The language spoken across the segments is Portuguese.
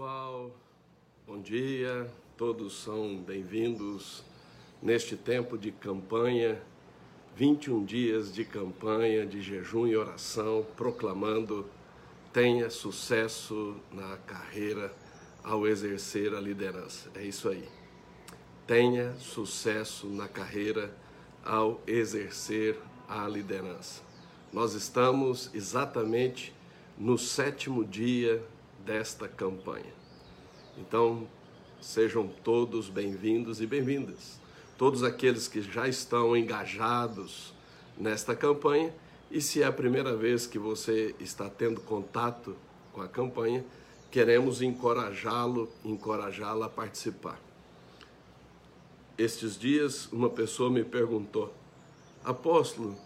pessoal, bom dia, todos são bem-vindos neste tempo de campanha, 21 dias de campanha, de jejum e oração, proclamando: tenha sucesso na carreira ao exercer a liderança. É isso aí. Tenha sucesso na carreira ao exercer a liderança. Nós estamos exatamente no sétimo dia desta campanha. Então, sejam todos bem-vindos e bem-vindas. Todos aqueles que já estão engajados nesta campanha e se é a primeira vez que você está tendo contato com a campanha, queremos encorajá-lo, encorajá-la a participar. Estes dias, uma pessoa me perguntou: Apóstolo,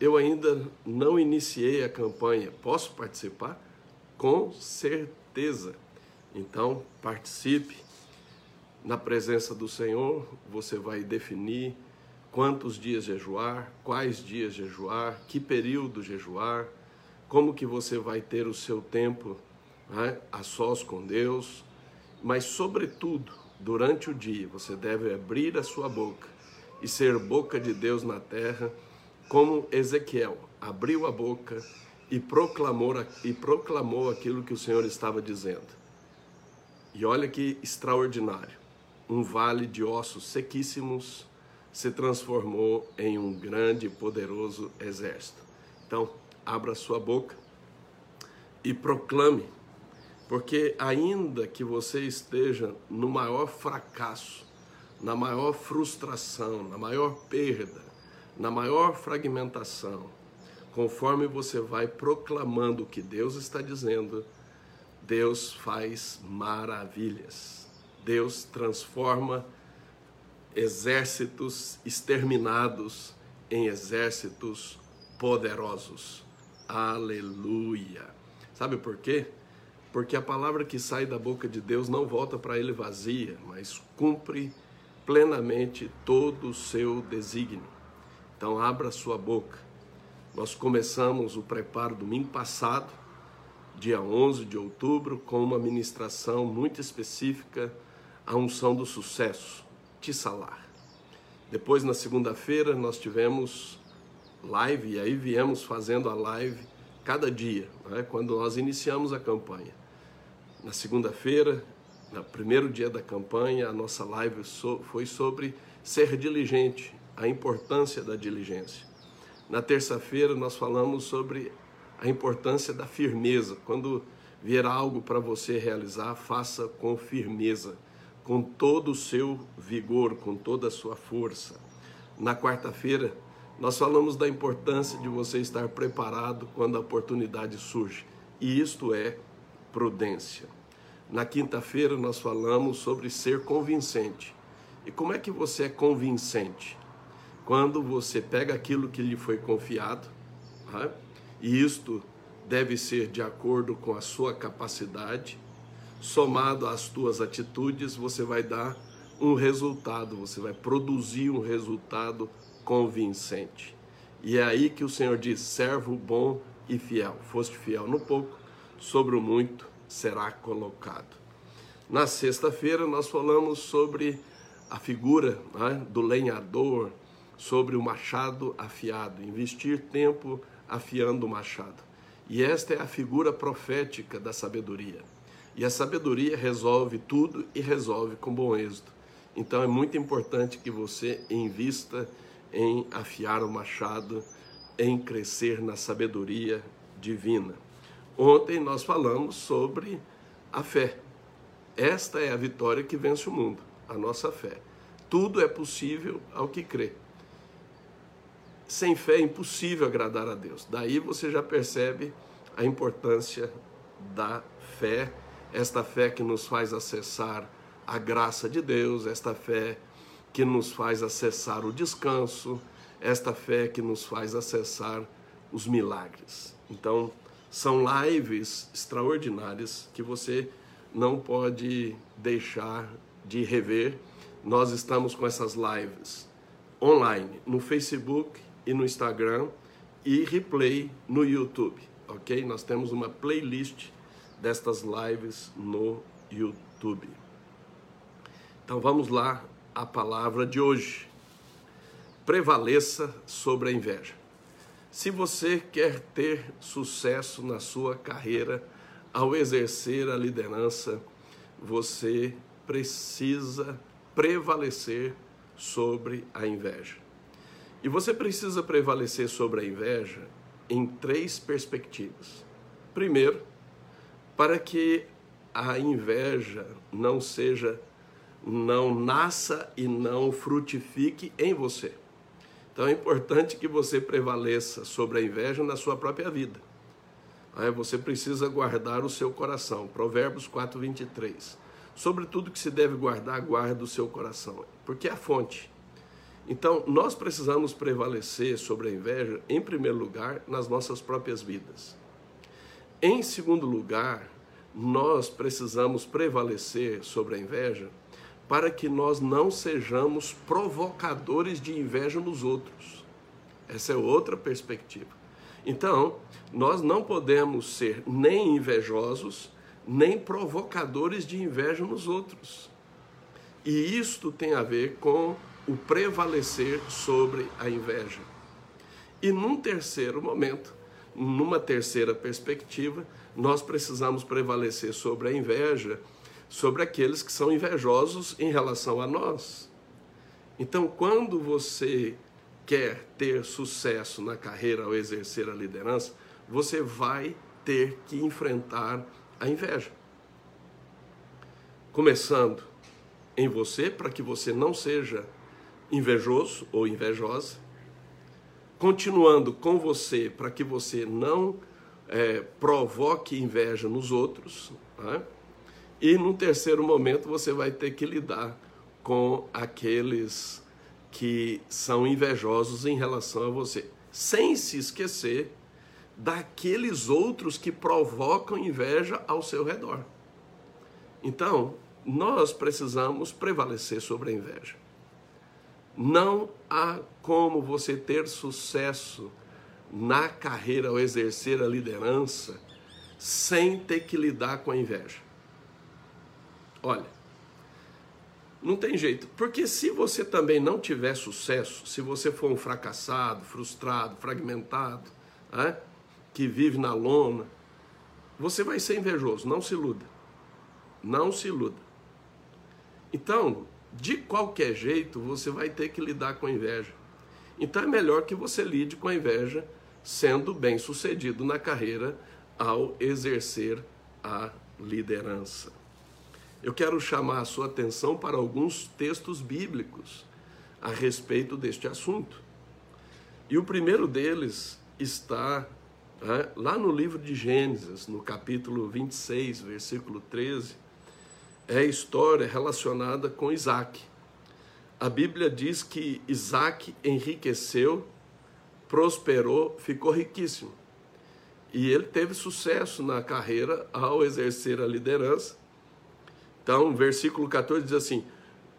eu ainda não iniciei a campanha, posso participar? Com certeza certeza. Então, participe. Na presença do Senhor, você vai definir quantos dias jejuar, quais dias jejuar, que período jejuar, como que você vai ter o seu tempo né, a sós com Deus, mas sobretudo, durante o dia, você deve abrir a sua boca e ser boca de Deus na terra, como Ezequiel abriu a boca e proclamou, e proclamou aquilo que o Senhor estava dizendo. E olha que extraordinário: um vale de ossos sequíssimos se transformou em um grande e poderoso exército. Então, abra sua boca e proclame, porque ainda que você esteja no maior fracasso, na maior frustração, na maior perda, na maior fragmentação, conforme você vai proclamando o que Deus está dizendo, Deus faz maravilhas. Deus transforma exércitos exterminados em exércitos poderosos. Aleluia. Sabe por quê? Porque a palavra que sai da boca de Deus não volta para ele vazia, mas cumpre plenamente todo o seu desígnio. Então abra sua boca nós começamos o preparo domingo passado, dia 11 de outubro, com uma ministração muito específica, a unção do sucesso, Tissalar. Depois, na segunda-feira, nós tivemos live, e aí viemos fazendo a live cada dia, né, quando nós iniciamos a campanha. Na segunda-feira, no primeiro dia da campanha, a nossa live foi sobre ser diligente, a importância da diligência. Na terça-feira nós falamos sobre a importância da firmeza. Quando vier algo para você realizar, faça com firmeza, com todo o seu vigor, com toda a sua força. Na quarta-feira, nós falamos da importância de você estar preparado quando a oportunidade surge, e isto é prudência. Na quinta-feira, nós falamos sobre ser convincente. E como é que você é convincente? Quando você pega aquilo que lhe foi confiado, né? e isto deve ser de acordo com a sua capacidade, somado às tuas atitudes, você vai dar um resultado, você vai produzir um resultado convincente. E é aí que o Senhor diz: servo bom e fiel. Foste fiel no pouco, sobre o muito será colocado. Na sexta-feira, nós falamos sobre a figura né, do lenhador, sobre o machado afiado, investir tempo afiando o machado. E esta é a figura profética da sabedoria. E a sabedoria resolve tudo e resolve com bom êxito. Então é muito importante que você invista em afiar o machado, em crescer na sabedoria divina. Ontem nós falamos sobre a fé. Esta é a vitória que vence o mundo, a nossa fé. Tudo é possível ao que crê. Sem fé é impossível agradar a Deus. Daí você já percebe a importância da fé, esta fé que nos faz acessar a graça de Deus, esta fé que nos faz acessar o descanso, esta fé que nos faz acessar os milagres. Então, são lives extraordinárias que você não pode deixar de rever. Nós estamos com essas lives online no Facebook, e no Instagram e replay no YouTube, ok? Nós temos uma playlist destas lives no YouTube. Então vamos lá a palavra de hoje. Prevaleça sobre a inveja. Se você quer ter sucesso na sua carreira ao exercer a liderança, você precisa prevalecer sobre a inveja. E você precisa prevalecer sobre a inveja em três perspectivas. Primeiro, para que a inveja não seja, não nasça e não frutifique em você. Então é importante que você prevaleça sobre a inveja na sua própria vida. Aí você precisa guardar o seu coração. Provérbios 4, 23. Sobre tudo que se deve guardar, guarda o seu coração, porque é a fonte. Então, nós precisamos prevalecer sobre a inveja, em primeiro lugar, nas nossas próprias vidas. Em segundo lugar, nós precisamos prevalecer sobre a inveja para que nós não sejamos provocadores de inveja nos outros. Essa é outra perspectiva. Então, nós não podemos ser nem invejosos, nem provocadores de inveja nos outros. E isto tem a ver com o prevalecer sobre a inveja. E num terceiro momento, numa terceira perspectiva, nós precisamos prevalecer sobre a inveja sobre aqueles que são invejosos em relação a nós. Então, quando você quer ter sucesso na carreira ao exercer a liderança, você vai ter que enfrentar a inveja. Começando em você, para que você não seja invejoso ou invejosa, continuando com você, para que você não é, provoque inveja nos outros, né? E no terceiro momento você vai ter que lidar com aqueles que são invejosos em relação a você, sem se esquecer daqueles outros que provocam inveja ao seu redor. Então, nós precisamos prevalecer sobre a inveja. Não há como você ter sucesso na carreira ao exercer a liderança sem ter que lidar com a inveja. Olha, não tem jeito, porque se você também não tiver sucesso, se você for um fracassado, frustrado, fragmentado, né, que vive na lona, você vai ser invejoso, não se iluda. Não se iluda. Então, de qualquer jeito, você vai ter que lidar com a inveja. Então é melhor que você lide com a inveja sendo bem sucedido na carreira ao exercer a liderança eu quero chamar a sua atenção para alguns textos bíblicos a respeito deste assunto. E o primeiro deles está é, lá no livro de Gênesis, no capítulo 26, versículo 13. É a história relacionada com Isaac. A Bíblia diz que Isaac enriqueceu, prosperou, ficou riquíssimo. E ele teve sucesso na carreira ao exercer a liderança então, versículo 14 diz assim: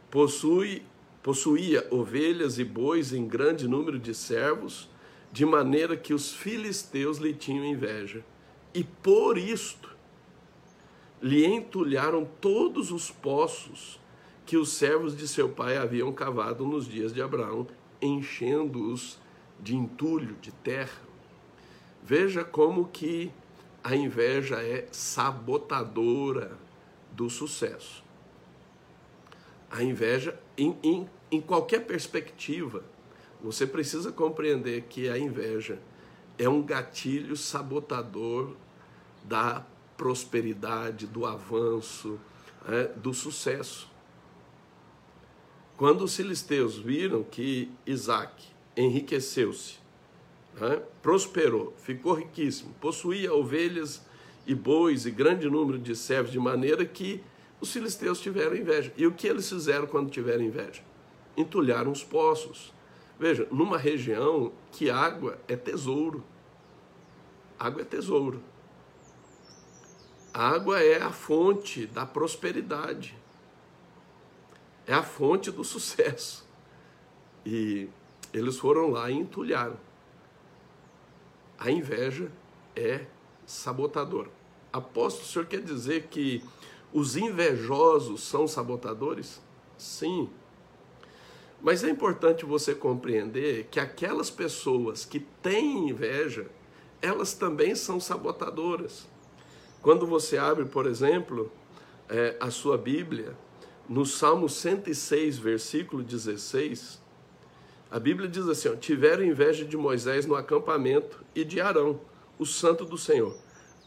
Possui, possuía ovelhas e bois em grande número de servos, de maneira que os filisteus lhe tinham inveja. E por isto lhe entulharam todos os poços que os servos de seu pai haviam cavado nos dias de Abraão, enchendo-os de entulho, de terra. Veja como que a inveja é sabotadora do sucesso. A inveja, em, em, em qualquer perspectiva, você precisa compreender que a inveja é um gatilho sabotador da prosperidade, do avanço, é, do sucesso. Quando os filisteus viram que Isaac enriqueceu-se, é, prosperou, ficou riquíssimo, possuía ovelhas e bois e grande número de servos, de maneira que os filisteus tiveram inveja. E o que eles fizeram quando tiveram inveja? Entulharam os poços. Veja, numa região que água é tesouro. Água é tesouro. Água é a fonte da prosperidade. É a fonte do sucesso. E eles foram lá e entulharam. A inveja é sabotador. Apóstolo, o senhor quer dizer que Os invejosos são sabotadores? Sim. Mas é importante você compreender que aquelas pessoas que têm inveja, elas também são sabotadoras. Quando você abre, por exemplo, é, a sua Bíblia, no Salmo 106, versículo 16, a Bíblia diz assim: ó, tiveram inveja de Moisés no acampamento e de Arão, o santo do Senhor.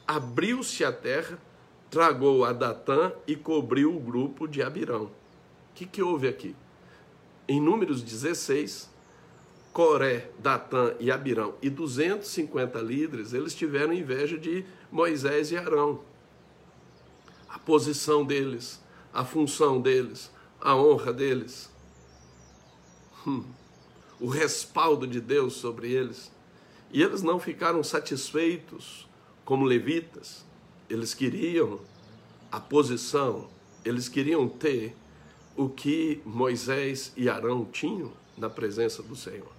Abriu-se a terra tragou a Datã e cobriu o grupo de Abirão. O que, que houve aqui? Em Números 16, Coré, Datã e Abirão e 250 líderes, eles tiveram inveja de Moisés e Arão. A posição deles, a função deles, a honra deles, hum, o respaldo de Deus sobre eles. E eles não ficaram satisfeitos como levitas, eles queriam a posição, eles queriam ter o que Moisés e Arão tinham na presença do Senhor.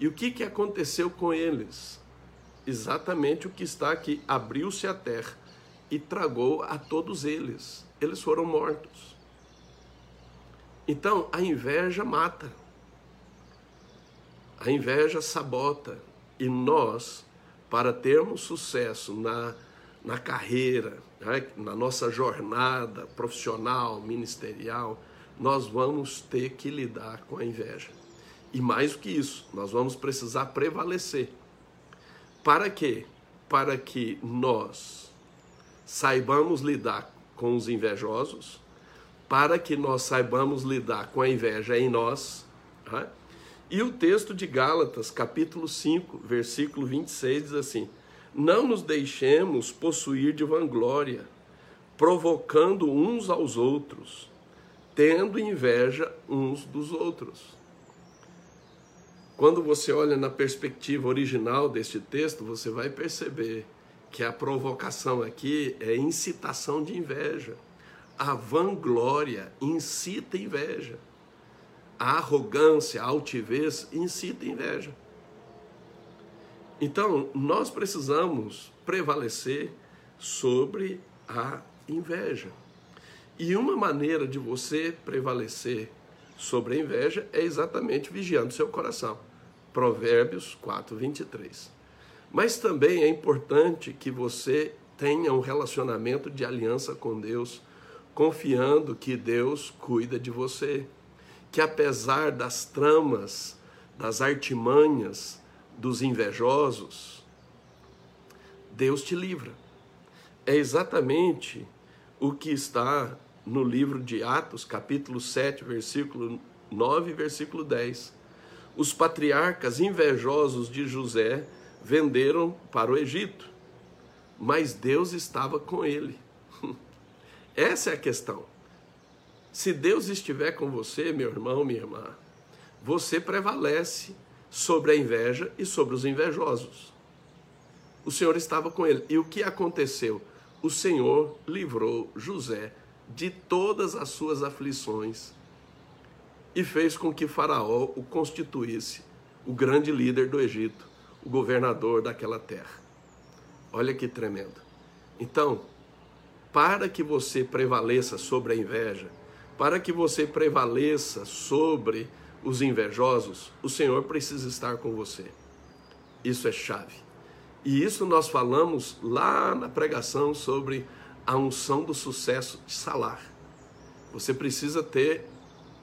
E o que, que aconteceu com eles? Exatamente o que está aqui: abriu-se a terra e tragou a todos eles. Eles foram mortos. Então, a inveja mata. A inveja sabota. E nós, para termos sucesso na na carreira, né, na nossa jornada profissional, ministerial, nós vamos ter que lidar com a inveja. E mais do que isso, nós vamos precisar prevalecer. Para quê? Para que nós saibamos lidar com os invejosos, para que nós saibamos lidar com a inveja em nós. Né? E o texto de Gálatas, capítulo 5, versículo 26, diz assim: não nos deixemos possuir de vanglória, provocando uns aos outros, tendo inveja uns dos outros. Quando você olha na perspectiva original deste texto, você vai perceber que a provocação aqui é incitação de inveja. A vanglória incita inveja. A arrogância, a altivez incita inveja. Então, nós precisamos prevalecer sobre a inveja. E uma maneira de você prevalecer sobre a inveja é exatamente vigiando seu coração. Provérbios 4, 23. Mas também é importante que você tenha um relacionamento de aliança com Deus, confiando que Deus cuida de você. Que apesar das tramas, das artimanhas, dos invejosos, Deus te livra. É exatamente o que está no livro de Atos, capítulo 7, versículo 9 e versículo 10. Os patriarcas invejosos de José venderam para o Egito, mas Deus estava com ele. Essa é a questão. Se Deus estiver com você, meu irmão, minha irmã, você prevalece sobre a inveja e sobre os invejosos. O Senhor estava com ele. E o que aconteceu? O Senhor livrou José de todas as suas aflições e fez com que Faraó o constituísse o grande líder do Egito, o governador daquela terra. Olha que tremendo. Então, para que você prevaleça sobre a inveja, para que você prevaleça sobre os invejosos, o Senhor precisa estar com você. Isso é chave. E isso nós falamos lá na pregação sobre a unção do sucesso de Salar. Você precisa ter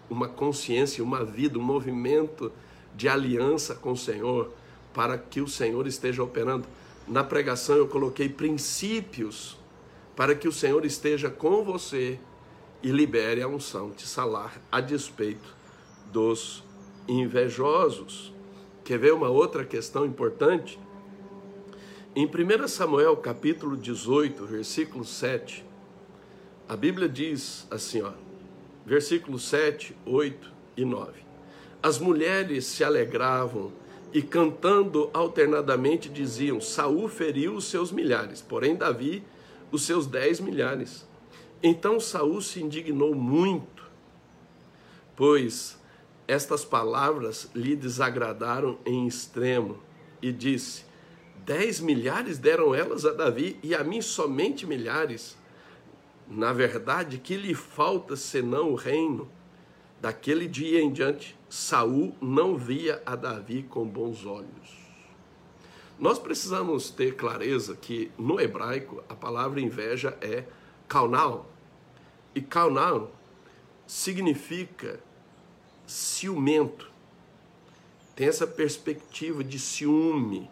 uma consciência, uma vida, um movimento de aliança com o Senhor para que o Senhor esteja operando. Na pregação eu coloquei princípios para que o Senhor esteja com você e libere a unção de Salar a despeito dos invejosos. Quer ver uma outra questão importante? Em 1 Samuel capítulo 18, versículo 7, a Bíblia diz assim, versículos 7, 8 e 9. As mulheres se alegravam e cantando alternadamente diziam: Saul feriu os seus milhares, porém Davi os seus dez milhares. Então Saul se indignou muito, pois estas palavras lhe desagradaram em extremo e disse: Dez milhares deram elas a Davi e a mim somente milhares. Na verdade, que lhe falta senão o reino? Daquele dia em diante, Saul não via a Davi com bons olhos. Nós precisamos ter clareza que no hebraico a palavra inveja é kaunal. E kaunal significa ciumento. Tem essa perspectiva de ciúme.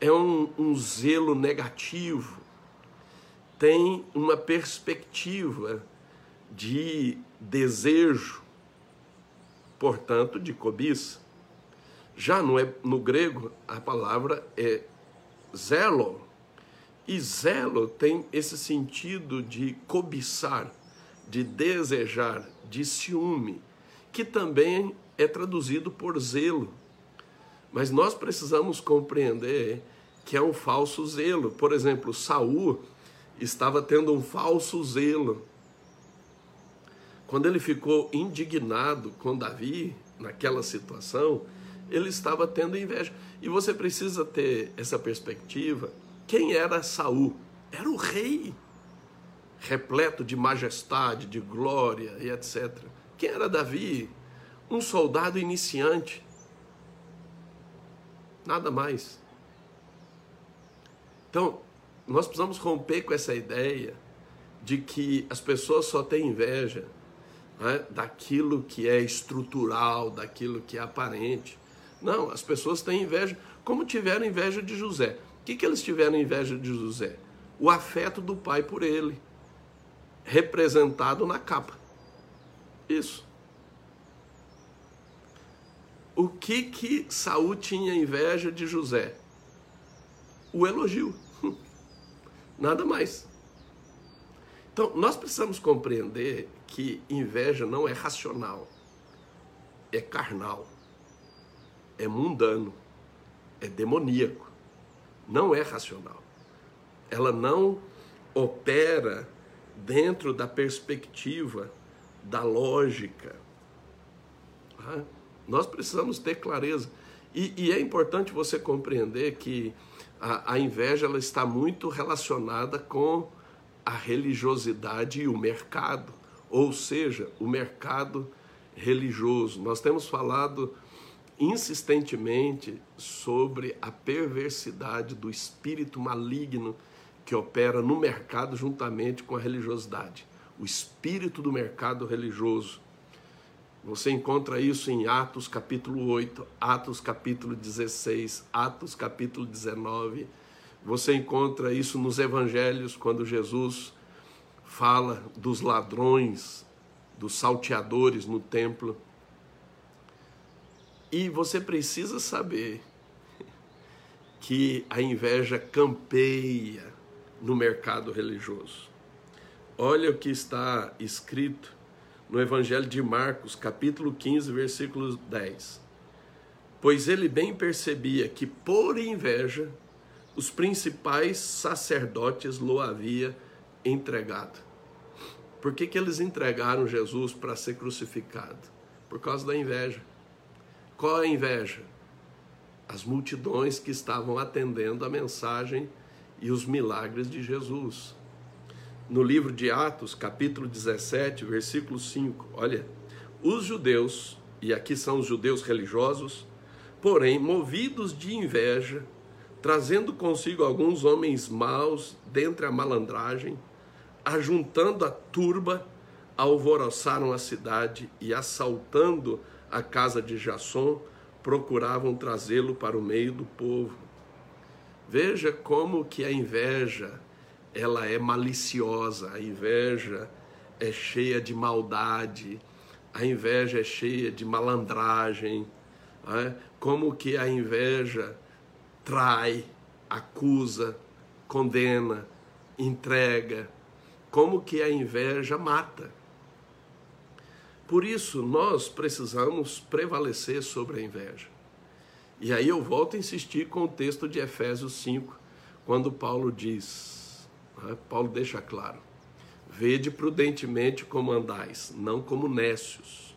É um, um zelo negativo. Tem uma perspectiva de desejo, portanto, de cobiça. Já no, no grego, a palavra é zelo. E zelo tem esse sentido de cobiçar, de desejar, de ciúme, que também é traduzido por zelo. Mas nós precisamos compreender que é um falso zelo. Por exemplo, Saul estava tendo um falso zelo. Quando ele ficou indignado com Davi naquela situação, ele estava tendo inveja. E você precisa ter essa perspectiva. Quem era Saul? Era o rei, repleto de majestade, de glória e etc. Quem era Davi? Um soldado iniciante. Nada mais. Então, nós precisamos romper com essa ideia de que as pessoas só têm inveja né, daquilo que é estrutural, daquilo que é aparente. Não, as pessoas têm inveja, como tiveram inveja de José. O que, que eles tiveram inveja de José? O afeto do pai por ele, representado na capa. Isso. O que que Saul tinha inveja de José? O elogio. Nada mais. Então, nós precisamos compreender que inveja não é racional, é carnal é mundano, é demoníaco, não é racional. Ela não opera dentro da perspectiva da lógica. Ah, nós precisamos ter clareza. E, e, é importante você compreender que a, a inveja ela está muito relacionada com a religiosidade e o mercado, ou seja, o mercado religioso. Nós temos falado insistentemente sobre a perversidade do espírito maligno que opera no mercado juntamente com a religiosidade. O espírito do mercado religioso. Você encontra isso em Atos capítulo 8, Atos capítulo 16, Atos capítulo 19. Você encontra isso nos evangelhos quando Jesus fala dos ladrões, dos salteadores no templo e você precisa saber que a inveja campeia no mercado religioso. Olha o que está escrito no Evangelho de Marcos, capítulo 15, versículo 10. Pois ele bem percebia que por inveja os principais sacerdotes lo havia entregado. Por que, que eles entregaram Jesus para ser crucificado? Por causa da inveja. Qual a inveja? As multidões que estavam atendendo a mensagem e os milagres de Jesus. No livro de Atos, capítulo 17, versículo 5, olha, os judeus, e aqui são os judeus religiosos, porém, movidos de inveja, trazendo consigo alguns homens maus dentre a malandragem, ajuntando a turba, alvoroçaram a cidade e assaltando a casa de Jasson, procuravam trazê-lo para o meio do povo. Veja como que a inveja, ela é maliciosa, a inveja é cheia de maldade, a inveja é cheia de malandragem, é? como que a inveja trai, acusa, condena, entrega, como que a inveja mata. Por isso, nós precisamos prevalecer sobre a inveja. E aí eu volto a insistir com o texto de Efésios 5, quando Paulo diz, né, Paulo deixa claro, vede prudentemente como andais, não como nécios,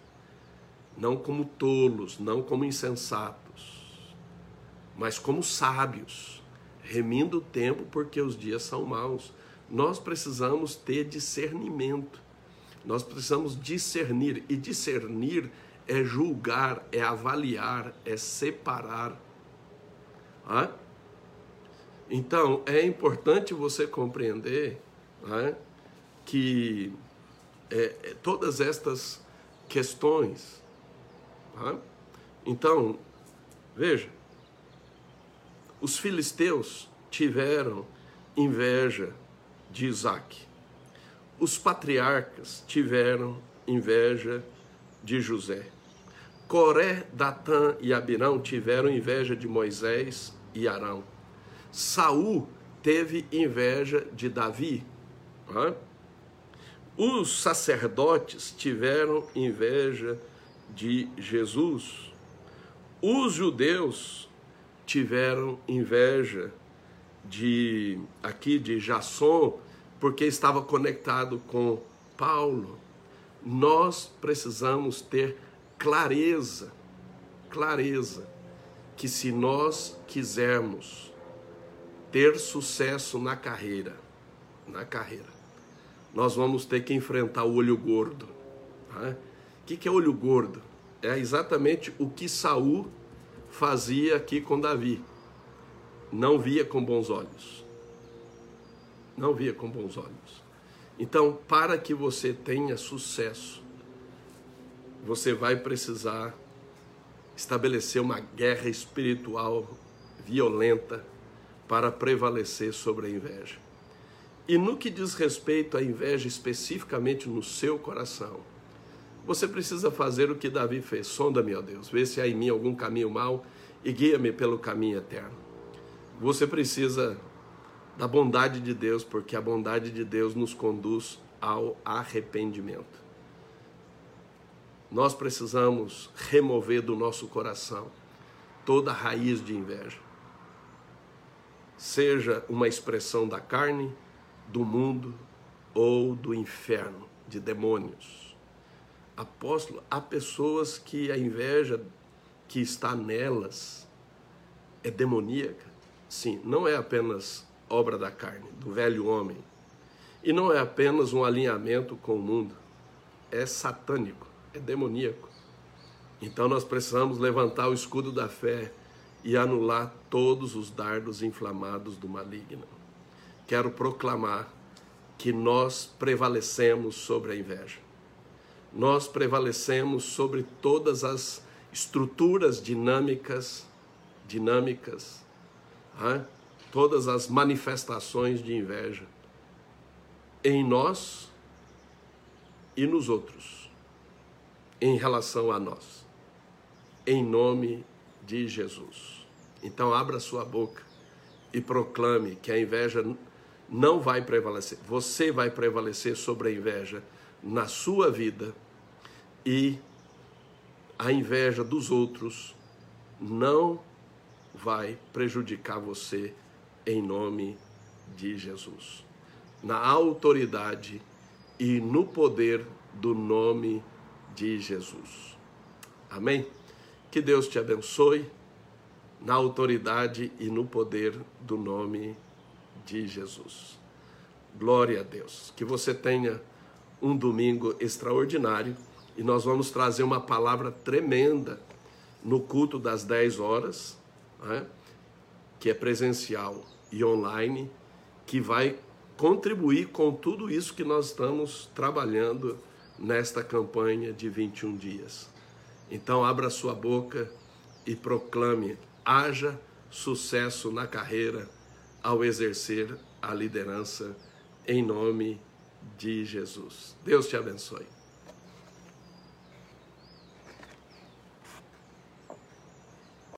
não como tolos, não como insensatos, mas como sábios, remindo o tempo porque os dias são maus. nós precisamos ter discernimento. Nós precisamos discernir. E discernir é julgar, é avaliar, é separar. Ah? Então, é importante você compreender ah, que é, é, todas estas questões. Ah, então, veja, os filisteus tiveram inveja de Isaac. Os patriarcas tiveram inveja de José. Coré, Datã e Abirão tiveram inveja de Moisés e Arão. Saul teve inveja de Davi. Os sacerdotes tiveram inveja de Jesus. Os judeus tiveram inveja de aqui de Jasson, porque estava conectado com Paulo. Nós precisamos ter clareza, clareza que se nós quisermos ter sucesso na carreira, na carreira, nós vamos ter que enfrentar o olho gordo. Tá? O que é olho gordo? É exatamente o que Saul fazia aqui com Davi não via com bons olhos. Não via com bons olhos. Então, para que você tenha sucesso, você vai precisar estabelecer uma guerra espiritual violenta para prevalecer sobre a inveja. E no que diz respeito à inveja especificamente no seu coração, você precisa fazer o que Davi fez: sonda-me, ó Deus, vê se há em mim algum caminho mau e guia-me pelo caminho eterno. Você precisa da bondade de Deus, porque a bondade de Deus nos conduz ao arrependimento. Nós precisamos remover do nosso coração toda raiz de inveja. Seja uma expressão da carne, do mundo ou do inferno, de demônios. Apóstolo, há pessoas que a inveja que está nelas é demoníaca. Sim, não é apenas obra da carne, do velho homem. E não é apenas um alinhamento com o mundo. É satânico, é demoníaco. Então nós precisamos levantar o escudo da fé e anular todos os dardos inflamados do maligno. Quero proclamar que nós prevalecemos sobre a inveja. Nós prevalecemos sobre todas as estruturas dinâmicas, dinâmicas todas as manifestações de inveja em nós e nos outros, em relação a nós, em nome de Jesus. Então, abra sua boca e proclame que a inveja não vai prevalecer. Você vai prevalecer sobre a inveja na sua vida e a inveja dos outros não vai prejudicar você em nome de Jesus. Na autoridade e no poder do nome de Jesus. Amém? Que Deus te abençoe na autoridade e no poder do nome de Jesus. Glória a Deus. Que você tenha um domingo extraordinário e nós vamos trazer uma palavra tremenda no culto das 10 horas né, que é presencial e online, que vai contribuir com tudo isso que nós estamos trabalhando nesta campanha de 21 dias. Então, abra sua boca e proclame: haja sucesso na carreira ao exercer a liderança em nome de Jesus. Deus te abençoe.